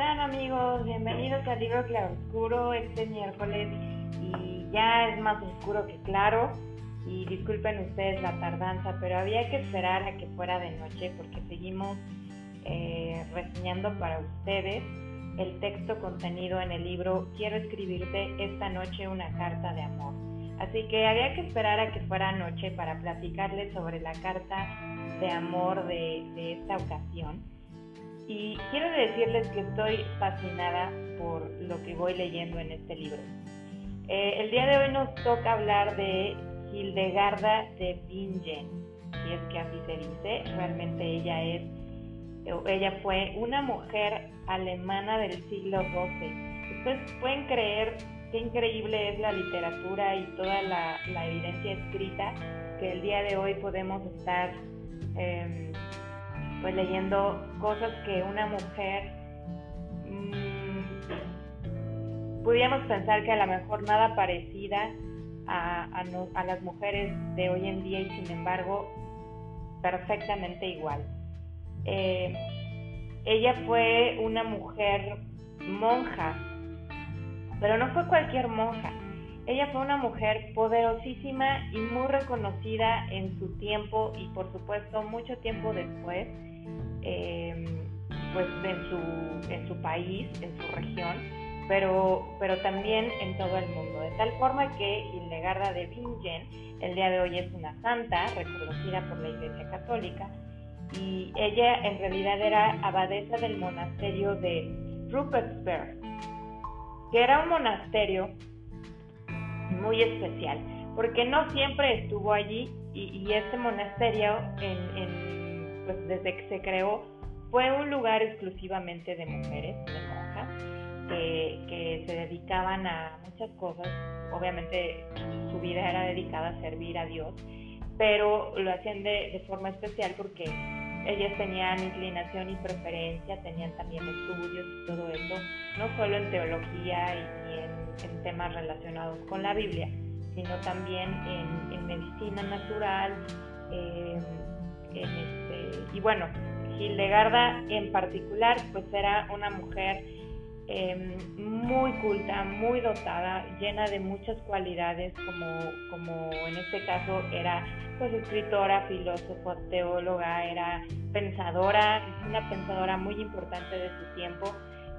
están amigos? Bienvenidos al libro Claroscuro este miércoles y ya es más oscuro que claro y disculpen ustedes la tardanza, pero había que esperar a que fuera de noche porque seguimos eh, reseñando para ustedes el texto contenido en el libro Quiero escribirte esta noche una carta de amor. Así que había que esperar a que fuera noche para platicarles sobre la carta de amor de, de esta ocasión. Y quiero decirles que estoy fascinada por lo que voy leyendo en este libro. Eh, el día de hoy nos toca hablar de Hildegarda de Bingen, si es que así se dice. Realmente ella es, ella fue una mujer alemana del siglo XII. Ustedes pueden creer qué increíble es la literatura y toda la, evidencia escrita que el día de hoy podemos estar em, pues leyendo cosas que una mujer mmm, pudiéramos pensar que a lo mejor nada parecida a, a, las mujeres de hoy en día y sin embargo perfectamente igual. Eh, ella fue una mujer monja, pero no fue cualquier monja. Ella fue una mujer poderosísima y muy reconocida en su tiempo y por supuesto mucho tiempo después, eh, pues en su, en su país, en su región, pero, pero también en todo el mundo. De tal forma que Hildegarda de Bingen el día de hoy es una santa reconocida por la Iglesia Católica y ella en realidad era abadesa del monasterio de Rupertsberg, que era un monasterio muy especial, porque no siempre estuvo allí y, este monasterio, pues desde que se creó, fue un lugar exclusivamente de mujeres, de monjas, que, se dedicaban a muchas cosas. Obviamente su vida era dedicada a servir a Dios, pero lo hacían de forma especial porque ellas tenían inclinación y preferencia, tenían también estudios y todo eso, no solo en teología y en, temas relacionados con la Biblia, sino también en, medicina natural. Em, este, y bueno, Hildegarda en particular, pues era una mujer em, muy culta, muy dotada, llena de muchas cualidades, como, como en este caso era pues escritora, filósofa, teóloga, era pensadora, una pensadora muy importante de su tiempo.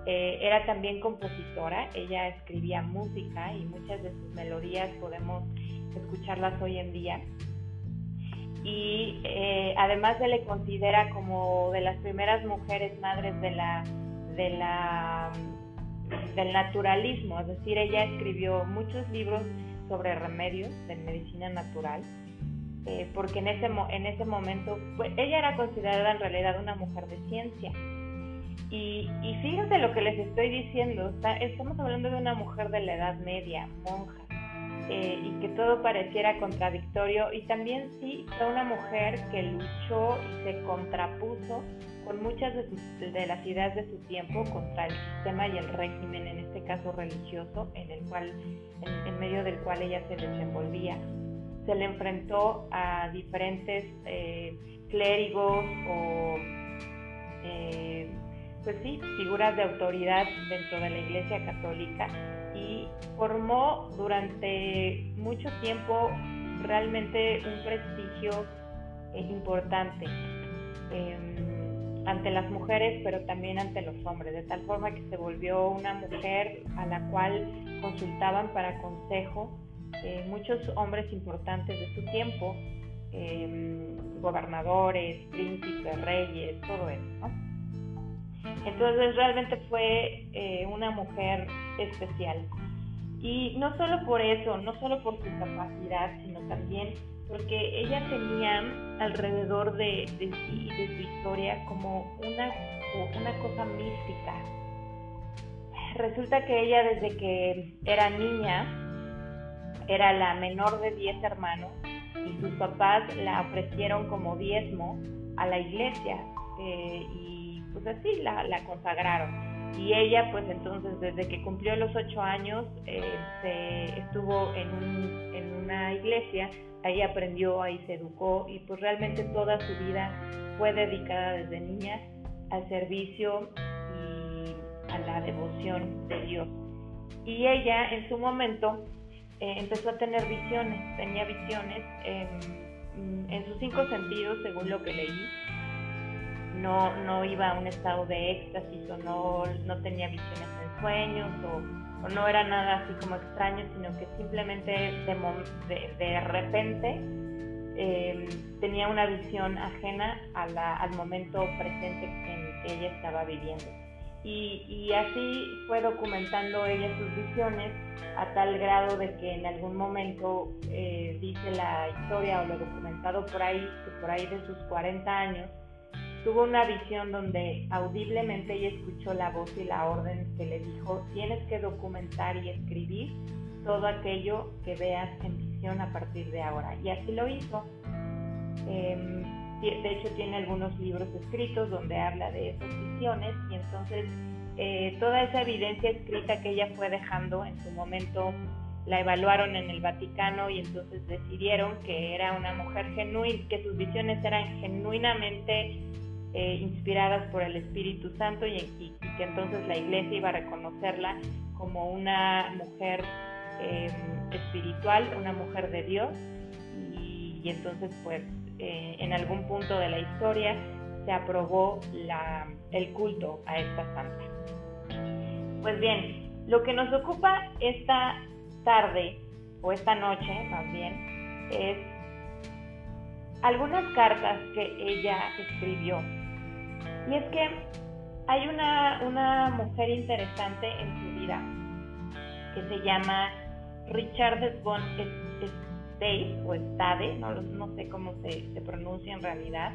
Eh, era también compositora, ella escribía música y muchas de sus melodías podemos escucharlas hoy en día. Y eh, además se le considera como de las primeras mujeres madres de del naturalismo, es decir, ella escribió muchos libros sobre remedios de medicina natural eh, porque en ese, en ese momento pues, ella era considerada en realidad una mujer de ciencia. Y, y fíjense lo que les estoy diciendo, estamos hablando de una mujer de la Edad Media, monja, eh, y que todo pareciera contradictorio, y también sí fue una mujer que luchó y se contrapuso con muchas de, de, las ideas de su tiempo contra el sistema y el régimen, en este caso religioso, en el cual, en medio del cual ella se desenvolvía. Se le enfrentó a diferentes eh, clérigos o eh, pues sí, figuras de autoridad dentro de la Iglesia Católica y formó durante mucho tiempo realmente un prestigio eh, importante em, ante las mujeres, pero también ante los hombres, de tal forma que se volvió una mujer a la cual consultaban para consejo eh, muchos hombres importantes de su tiempo, em, gobernadores, príncipes, reyes, todo eso. Entonces realmente fue eh, una mujer especial. Y no solo por eso, no solo por su capacidad, sino también porque ella tenía alrededor de, de sí y de su historia como una, una cosa mística. Resulta que ella desde que era niña era la menor de 10 hermanos y sus papás la ofrecieron como diezmo a la iglesia eh, y pues así la, consagraron. Y ella pues entonces desde que cumplió los 8 años eh, se estuvo en, una iglesia, ahí aprendió, ahí se educó y pues realmente toda su vida fue dedicada desde niña al servicio a la devoción de Dios. Y ella en su momento eh, empezó a tener visiones, tenía visiones en sus cinco sentidos, según lo que leí. No, no iba a un estado de éxtasis o no, no tenía visiones en sueños o, no era nada así como extraño, sino que simplemente de, de, repente em, tenía una visión ajena al momento presente en que ella estaba viviendo. Y, así fue documentando ella sus visiones a tal grado de que en algún momento eh, dice la historia o lo documentado por ahí, que por ahí de sus 40 años, tuvo una visión donde audiblemente ella escuchó la voz y la orden que le dijo, tienes que documentar y escribir todo aquello que veas en visión a partir de ahora. Y así lo hizo. Em, de hecho tiene algunos libros escritos donde habla de esas visiones y entonces eh, toda esa evidencia escrita que ella fue dejando en su momento la evaluaron en el Vaticano y entonces decidieron que era una mujer genuina, que sus visiones eran genuinamente eh, inspiradas por el Espíritu Santo y, que entonces la iglesia iba a reconocerla como una mujer em, espiritual, una mujer de Dios y entonces pues eh, en algún punto de la historia se aprobó el culto a esta santa. Pues bien, lo que nos ocupa esta tarde, o esta noche más bien, es algunas cartas que ella escribió. Y es que hay una, una mujer interesante en su vida que se llama Richard von o Stade, no, no sé cómo se, se pronuncia en realidad,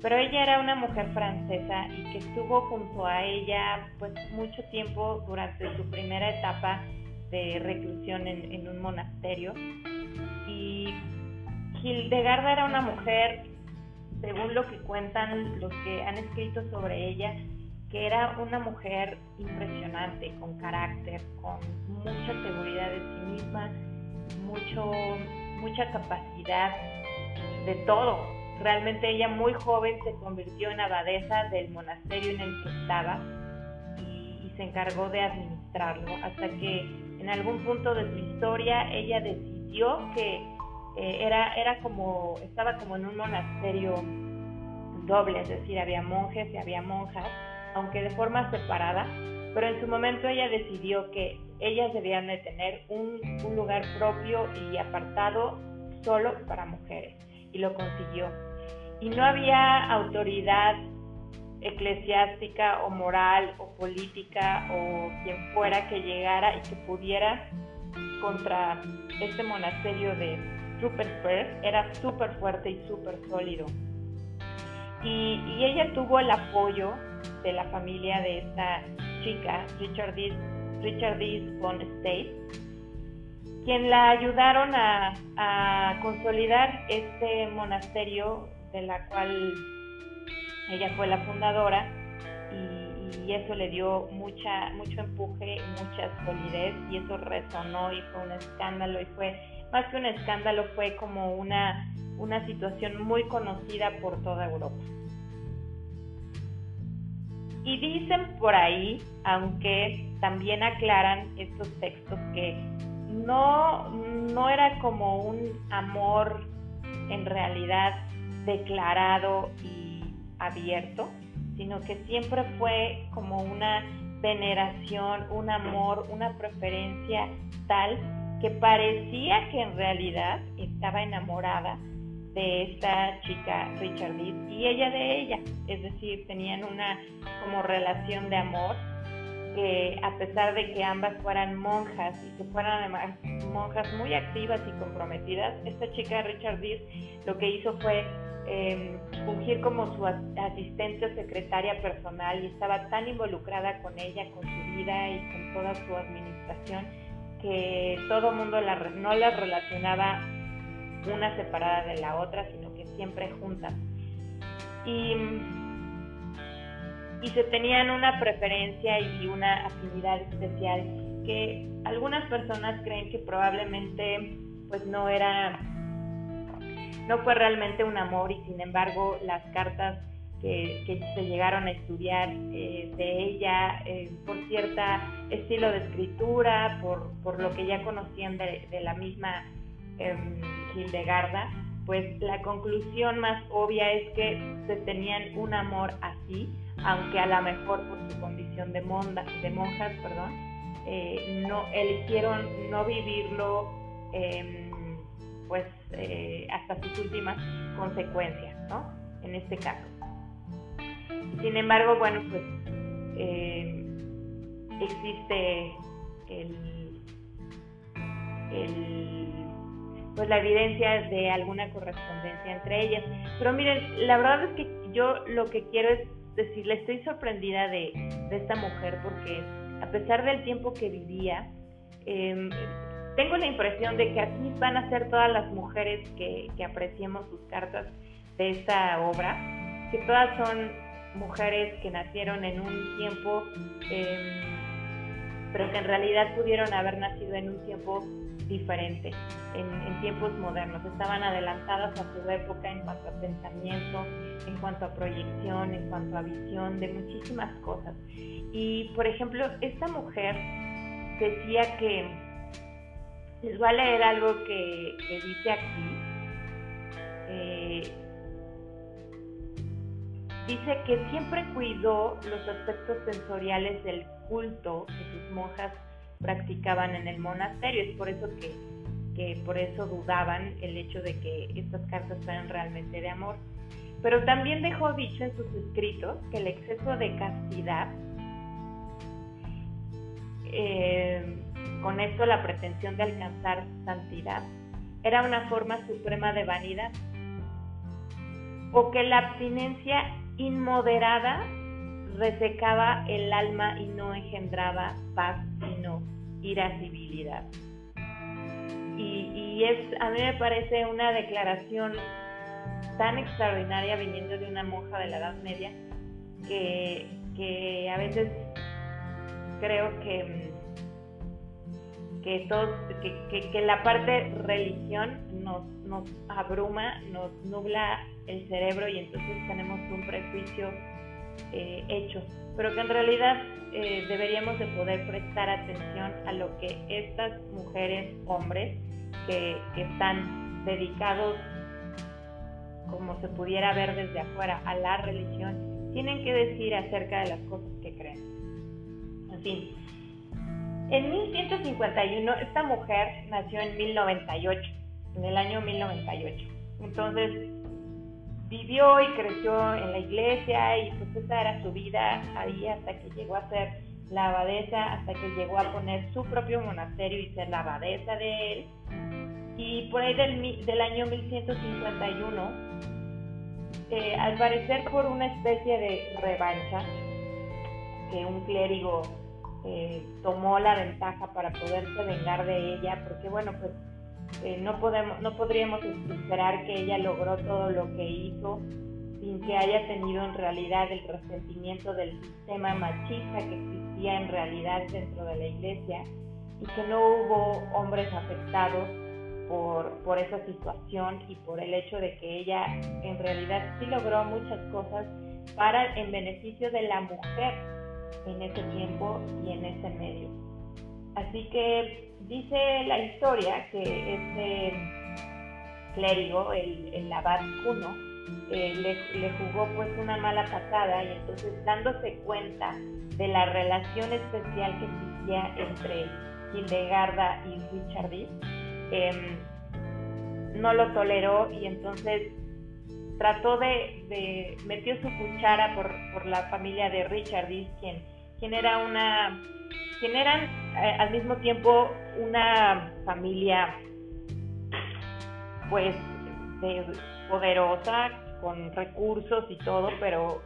pero ella era una mujer francesa y que estuvo junto a ella pues mucho tiempo durante su primera etapa de reclusión en, en un monasterio. Y Hildegarda era una mujer, según lo que cuentan los que han escrito sobre ella, que era una mujer impresionante, con carácter, con mucha seguridad de sí misma, mucho mucha capacidad de todo. Realmente ella muy joven se convirtió en abadesa del monasterio en el que estaba y, se encargó de administrarlo hasta que en algún punto de su historia ella decidió que eh, era, era como, estaba como en un monasterio doble, es decir, había monjes y había monjas, aunque de forma separada, pero en su momento ella decidió que ellas debían de tener un, lugar propio y apartado solo para mujeres y lo consiguió. Y no había autoridad eclesiástica o moral o política o quien fuera que llegara y que pudiera contra este monasterio de Ruppersberg. Era súper fuerte y súper sólido. Y, ella tuvo el apoyo de la familia de esta chica, Richard D. Richard von State, quien la ayudaron a, consolidar este monasterio de la cual ella fue la fundadora y, eso le dio mucha, mucho empuje, mucha solidez y eso resonó y fue un escándalo y fue, más que un escándalo, fue como una, una situación muy conocida por toda Europa. Y dicen por ahí, aunque también aclaran estos textos que no, no era como un amor en realidad declarado y abierto, sino que siempre fue como una veneración, un amor, una preferencia tal que parecía que en realidad estaba enamorada de esta chica Richard y ella de ella, es decir, tenían una como relación de amor que a pesar de que ambas fueran monjas y que fueran además monjas muy activas y comprometidas, esta chica Richard lo que hizo fue eh, fungir como su asistente o secretaria personal y estaba tan involucrada con ella, con su vida y con toda su administración que todo mundo la, no la relacionaba una separada de la otra, sino que siempre juntas. Y, y se tenían una preferencia y una afinidad especial que algunas personas creen que probablemente pues no era no fue realmente un amor y sin embargo las cartas que, se llegaron a estudiar eh, de ella eh, por cierto estilo de escritura, por, lo que ya conocían de, la misma em, Hildegarda, pues la conclusión más obvia es que se tenían un amor así, aunque a lo mejor por su condición de, de monjas, perdón, eh, no eligieron no vivirlo em, pues hasta sus últimas consecuencias, ¿no? En este caso. Sin embargo, bueno, pues eh, existe pues la evidencia de alguna correspondencia entre ellas. Pero miren, la verdad es que yo lo que quiero es decirle, estoy sorprendida de, esta mujer porque a pesar del tiempo que vivía, em, tengo la impresión de que así van a ser todas las mujeres que, que apreciemos sus cartas de esta obra, que todas son mujeres que nacieron en un tiempo, em, pero que en realidad pudieron haber nacido en un tiempo diferente, en, tiempos modernos. Estaban adelantadas a su época en cuanto a pensamiento, en cuanto a proyección, en cuanto a visión, de muchísimas cosas. Y, por ejemplo, esta mujer decía que, les voy a leer algo que, dice aquí, eh, dice que siempre cuidó los aspectos sensoriales del culto que sus monjas practicaban en el monasterio. Es por eso que, que por eso dudaban el hecho de que estas cartas fueran realmente de amor. Pero también dejó dicho en sus escritos que el exceso de castidad, eh, con esto la pretensión de alcanzar santidad, era una forma suprema de vanidad, o que la abstinencia inmoderada resecaba el alma y no engendraba paz, sino irascibilidad. Y, es, a mí me parece una declaración tan extraordinaria viniendo de una monja de la Edad Media que, a veces creo que, que, que, que, la parte religión nos, nos abruma, nos nubla el cerebro y entonces tenemos un prejuicio eh, hecho, pero que en realidad eh, deberíamos de poder prestar atención a lo que estas mujeres, hombres, que, que están dedicados, como se pudiera ver desde afuera, a la religión, tienen que decir acerca de las cosas que creen. En fin, en 1151 esta mujer nació en 1098, en el año 1098. Entonces, vivió y creció en la iglesia y pues esa era su vida ahí hasta que llegó a ser la abadesa, hasta que llegó a poner su propio monasterio y ser la abadesa de él. Y por ahí del, año 1151, eh, al parecer por una especie de revancha, que un clérigo eh, tomó la ventaja para poderse vengar de ella, porque bueno, pues eh, no, podemos, no podríamos esperar que ella logró todo lo que hizo sin que haya tenido en realidad el resentimiento del sistema machista que existía en realidad dentro de la iglesia y que no hubo hombres afectados por, por esa situación y por el hecho de que ella en realidad sí logró muchas cosas para en beneficio de la mujer en ese tiempo y en ese medio. Así que dice la historia que este clérigo, el, abad Cuno, eh, le, jugó pues una mala pasada y entonces dándose cuenta de la relación especial que existía entre Hildegarda y Richardis, em, no lo toleró y entonces trató de, metió su cuchara por, por la familia de Richardis, quien, quien era una quien eran eh, al mismo tiempo una familia pues poderosa, con recursos y todo, pero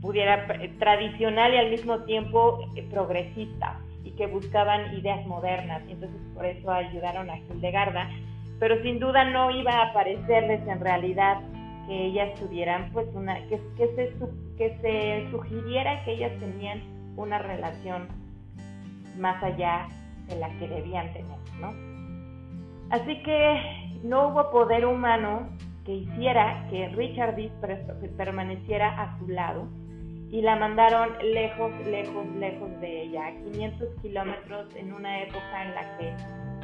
pudiera tradicional y al mismo tiempo eh, progresista y que buscaban ideas modernas y entonces por eso ayudaron a Hildegarda, pero sin duda no iba a parecerles en realidad que ellas tuvieran pues una que, se que se sugiriera que ellas tenían una relación más allá de la que debían tener, ¿no? Así que no hubo poder humano que hiciera que Richard Dees permaneciera a su lado y la mandaron lejos, lejos, lejos de ella, 500 kilómetros en una época en la que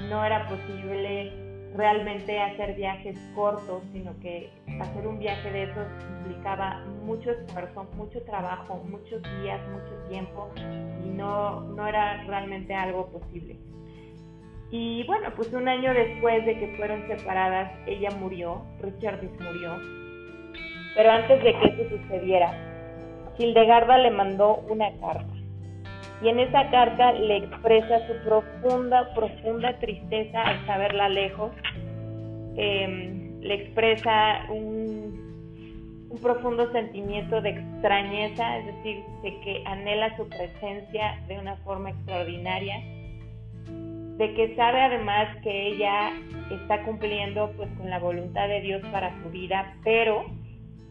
no era posible realmente hacer viajes cortos, sino que hacer un viaje de esos implicaba mucho esfuerzo, mucho trabajo, muchos días, mucho tiempo y no, no era realmente algo posible. Y bueno, pues un año después de que fueron separadas, ella murió, Richard murió. Pero antes de que eso sucediera, Hildegarda le mandó una carta. Y en esa carta le expresa su profunda, profunda tristeza al saberla lejos. Em, le expresa un, un profundo sentimiento de extrañeza, es decir, de que anhela su presencia de una forma extraordinaria de que sabe además que ella está cumpliendo pues con la voluntad de Dios para su vida, pero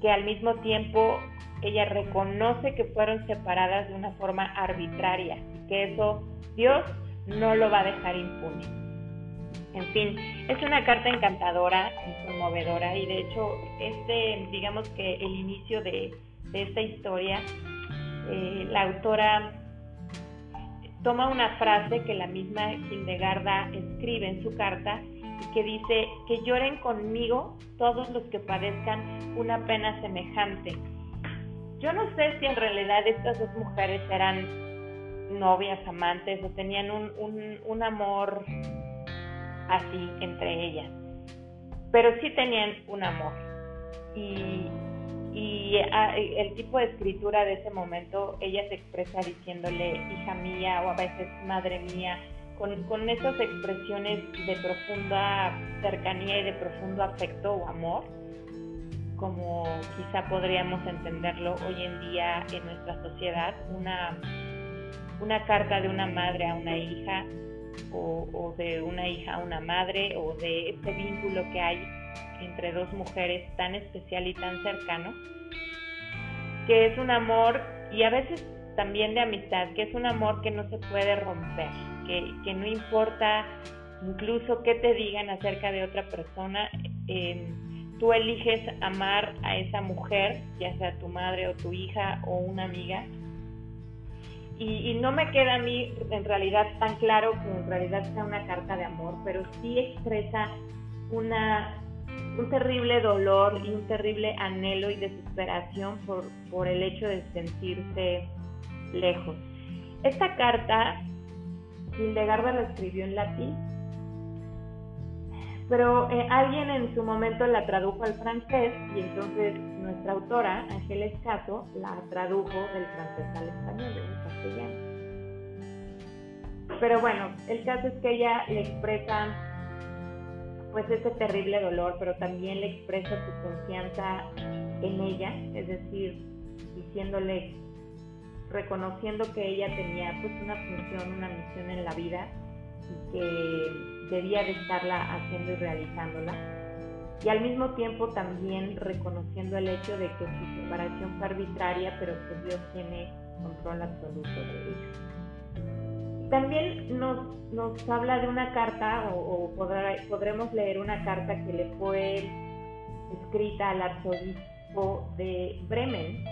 que al mismo tiempo ella reconoce que fueron separadas de una forma arbitraria que eso Dios no lo va a dejar impune. En fin, es una carta encantadora y conmovedora y de hecho este, digamos que el inicio de, esta historia, eh, la autora toma una frase que la misma Hildegarda escribe en su carta y que dice que lloren conmigo todos los que padezcan una pena semejante. Yo no sé si en realidad estas dos mujeres eran novias, amantes o tenían un, un, un amor así entre ellas, pero sí tenían un amor. Y, y el tipo de escritura de ese momento, ella se expresa diciéndole hija mía o a veces madre mía, con, con esas expresiones de profunda cercanía y de profundo afecto o amor, como quizá podríamos entenderlo hoy en día en nuestra sociedad, una, una carta de una madre a una hija o, o de una hija a una madre o de este vínculo que hay entre dos mujeres tan especial y tan cercano, que es un amor y a veces también de amistad, que es un amor que no se puede romper, que, no importa incluso qué te digan acerca de otra persona, em, tú eliges amar a esa mujer, ya sea tu madre o tu hija o una amiga, y, y, no me queda a mí en realidad tan claro que en realidad sea una carta de amor, pero sí expresa una un terrible dolor y un terrible anhelo y desesperación por, por el hecho de sentirse lejos. Esta carta, Hildegarda la escribió en latín, pero eh, alguien en su momento la tradujo al francés y entonces nuestra autora, Ángeles Caso, la tradujo del francés al español, del castellano. Pero bueno, el caso es que ella le expresa pues ese terrible dolor, pero también le expresa su confianza en ella, es decir, diciéndole, reconociendo que ella tenía pues una función, una misión en la vida y que debía de estarla haciendo y realizándola. Y al mismo tiempo también reconociendo el hecho de que su separación fue arbitraria, pero que Dios tiene control absoluto de ella. También nos, nos habla de una carta, o, podremos leer una carta que le fue escrita al arzobispo de Bremen.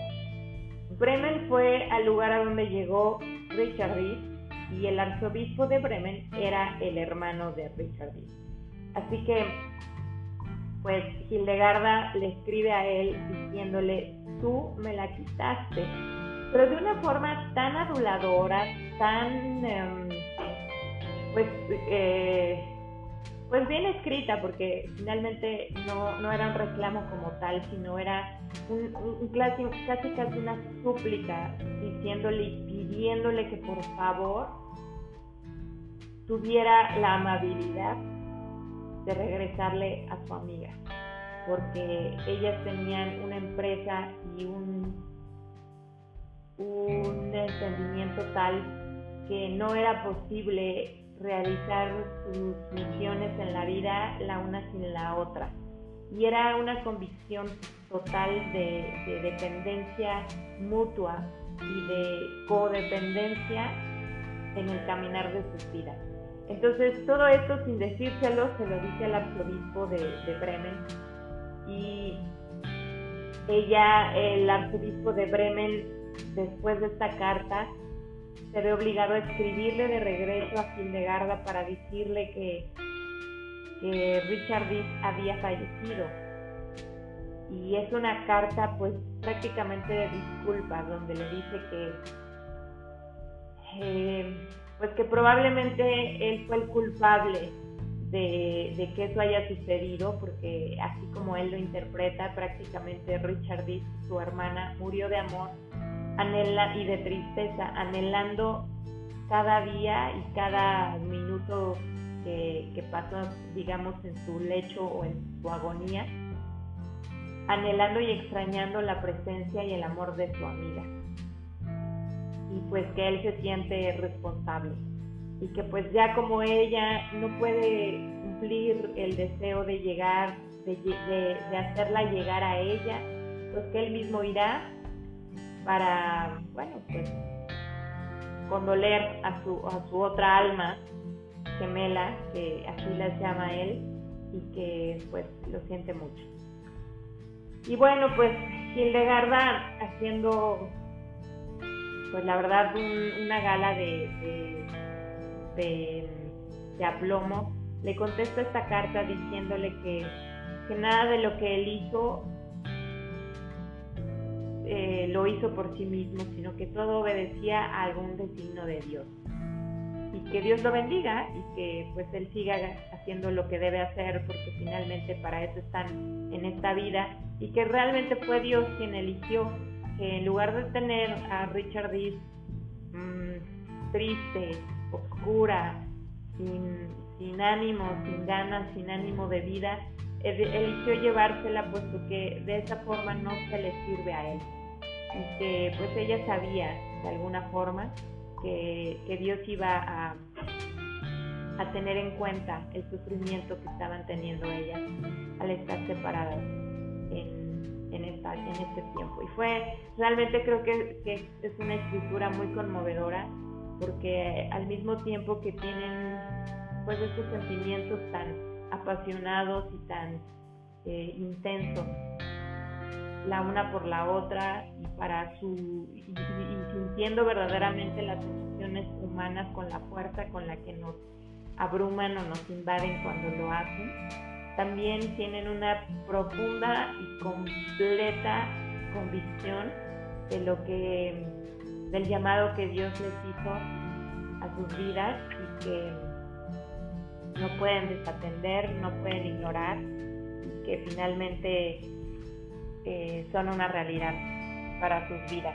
Bremen fue al lugar a donde llegó Richard Reed y el arzobispo de Bremen era el hermano de Richard Reed. Así que, pues Hildegarda le escribe a él diciéndole, tú me la quitaste, pero de una forma tan aduladora, tan, em, pues, eh, pues bien escrita, porque finalmente no, era un reclamo como tal, sino era un, casi, casi casi una súplica, diciéndole y pidiéndole que por favor tuviera la amabilidad de regresarle a su amiga, porque ellas tenían una empresa y un, un entendimiento tal que no era posible realizar sus misiones en la vida la una sin la otra. Y era una convicción total de, dependencia mutua y de codependencia en el caminar de sus vidas. Entonces, todo esto sin decírselo, se lo dice al arzobispo de, Bremen. y ella, el arzobispo de Bremen, después de esta carta, se ve obligado a escribirle de regreso a Hildegarda para decirle que, que Richard Dees había fallecido. Y es una carta pues prácticamente de disculpas donde le dice que eh, pues que probablemente él fue el culpable de, que eso haya sucedido, porque así como él lo interpreta, prácticamente Richard Dees, su hermana, murió de amor anhela, y de tristeza, anhelando cada día y cada minuto que, que pasó, digamos, en su lecho o en su agonía, anhelando y extrañando la presencia y el amor de su amiga. Y pues que él se siente responsable y que pues ya como ella no puede cumplir el deseo de llegar, de, hacerla llegar a ella, pues que él mismo irá para, bueno, pues condoler a su, a su otra alma gemela, que así la llama él, y que pues lo siente mucho. Y bueno, pues Hildegarda haciendo, pues la verdad, una gala de de, aplomo, le contesta esta carta diciéndole que, nada de lo que él hizo eh, lo hizo por sí mismo, sino que todo obedecía a algún destino de Dios. Y que Dios lo bendiga y que pues él siga haciendo lo que debe hacer porque finalmente para eso están en esta vida y que realmente fue Dios quien eligió que en lugar de tener a Richard Dees mmm, triste, oscura, sin, sin ánimo, sin ganas, sin ánimo de vida, eligió llevársela puesto que de esa forma no se le sirve a él. Y que pues ella sabía de alguna forma que, que Dios iba a, a tener en cuenta el sufrimiento que estaban teniendo ellas al estar separadas en, en, este tiempo. Y fue, realmente creo que, que es una escritura muy conmovedora porque al mismo tiempo que tienen pues estos sentimientos tan apasionados y tan eh, intensos la una por la otra y para su y, sintiendo verdaderamente las emociones humanas con la fuerza con la que nos abruman o nos invaden cuando lo hacen también tienen una profunda y completa convicción de lo que del llamado que Dios les hizo a sus vidas y que no pueden desatender, no pueden ignorar que finalmente eh, son una realidad para sus vidas.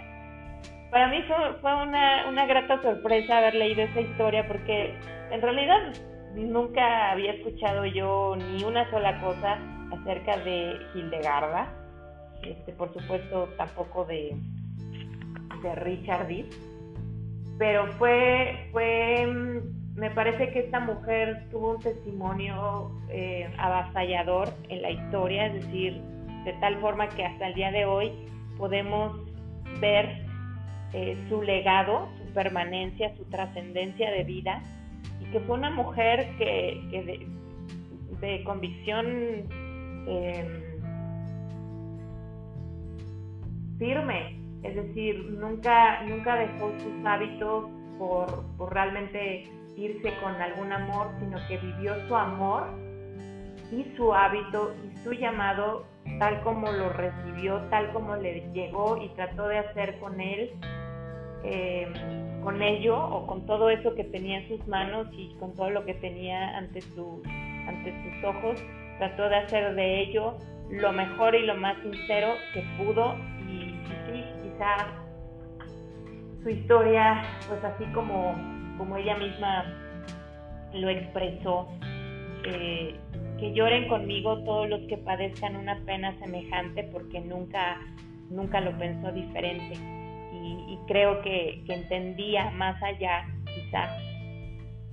Para mí fue, una, una grata sorpresa haber leído esa historia porque en realidad nunca había escuchado yo ni una sola cosa acerca de Hildegarda. Este, por supuesto, tampoco de, de Richard Dees, pero fue, fue, mm, me parece que esta mujer tuvo un testimonio eh, avasallador en la historia, es decir, de tal forma que hasta el día de hoy podemos ver eh, su legado, su permanencia, su trascendencia de vida, y que fue una mujer que, de, convicción em, firme, es decir, nunca, nunca dejó sus hábitos por, realmente irse con algún amor, sino que vivió su amor y su hábito y su llamado tal como lo recibió, tal como le llegó y trató de hacer con él, em, con ello o con todo eso que tenía en sus manos y con todo lo que tenía ante, su, ante sus ojos, trató de hacer de ello lo mejor y lo más sincero que pudo su historia, pues así como, como ella misma lo expresó, eh, que lloren conmigo todos los que padezcan una pena semejante porque nunca, nunca lo pensó diferente. Y, creo que, entendía más allá, quizá,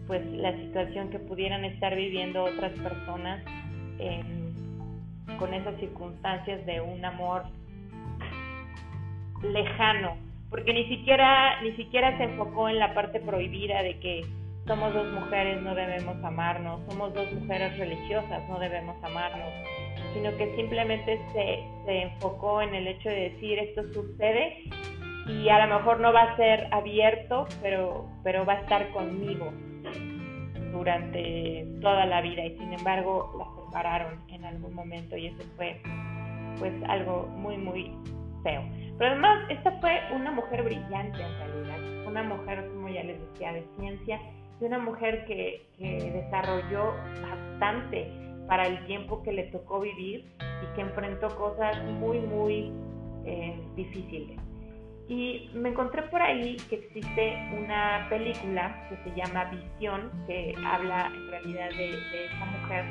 pues la situación que pudieran estar viviendo otras personas con esas circunstancias de un amor lejano, porque ni siquiera, ni siquiera se enfocó en la parte prohibida de que somos dos mujeres, no debemos amarnos, somos dos mujeres religiosas, no debemos amarnos, sino que simplemente se, se enfocó en el hecho de decir esto sucede y a lo mejor no va a ser abierto, pero, pero va a estar conmigo durante toda la vida. Y sin embargo la separaron en algún momento y eso fue pues algo muy muy feo. Pero además esta fue una mujer brillante en realidad, una mujer como ya les decía de ciencia y una mujer que, que desarrolló bastante para el tiempo que le tocó vivir y que enfrentó cosas muy muy eh, difíciles. Y me encontré por ahí que existe una película que se llama Visión, que habla en realidad de, de mujer.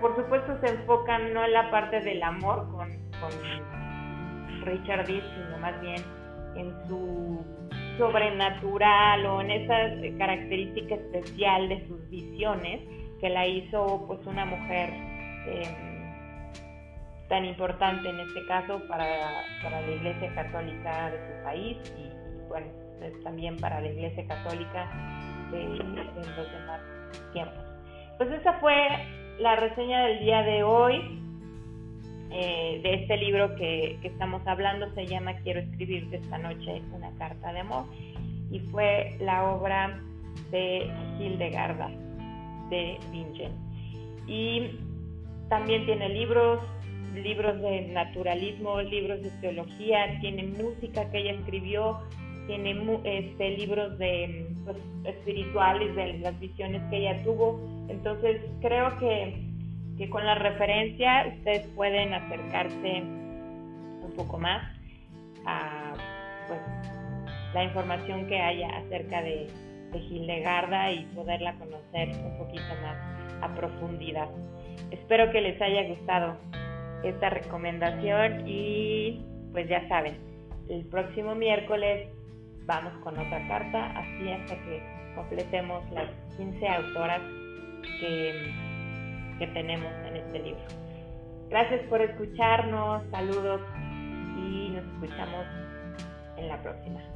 Por supuesto se enfoca no en la parte del amor con, con Richard Dean, sino más bien en su sobrenatural o en esa característica especial de sus visiones que la hizo pues una mujer eh, tan importante en este caso para, para la Iglesia Católica de su país y, bueno, también para la Iglesia Católica de, los demás tiempos. Pues esa fue la reseña del día de hoy eh, de este libro que, que, estamos hablando. Se llama Quiero escribirte esta noche una carta de amor y fue la obra de Hildegarda de Bingen. Y también tiene libros libros de naturalismo, libros de teología, tiene música que ella escribió, tiene este, libros de pues, espirituales, de las visiones que ella tuvo. Entonces creo que, que con la referencia ustedes pueden acercarse un poco más a pues, la información que haya acerca de, de Hildegarda y poderla conocer un poquito más a profundidad. Espero que les haya gustado esta recomendación y pues ya saben, el próximo miércoles vamos con otra carta, así hasta que completemos las 15 autoras que, tenemos en este libro. Gracias por escucharnos, saludos y nos escuchamos en la próxima.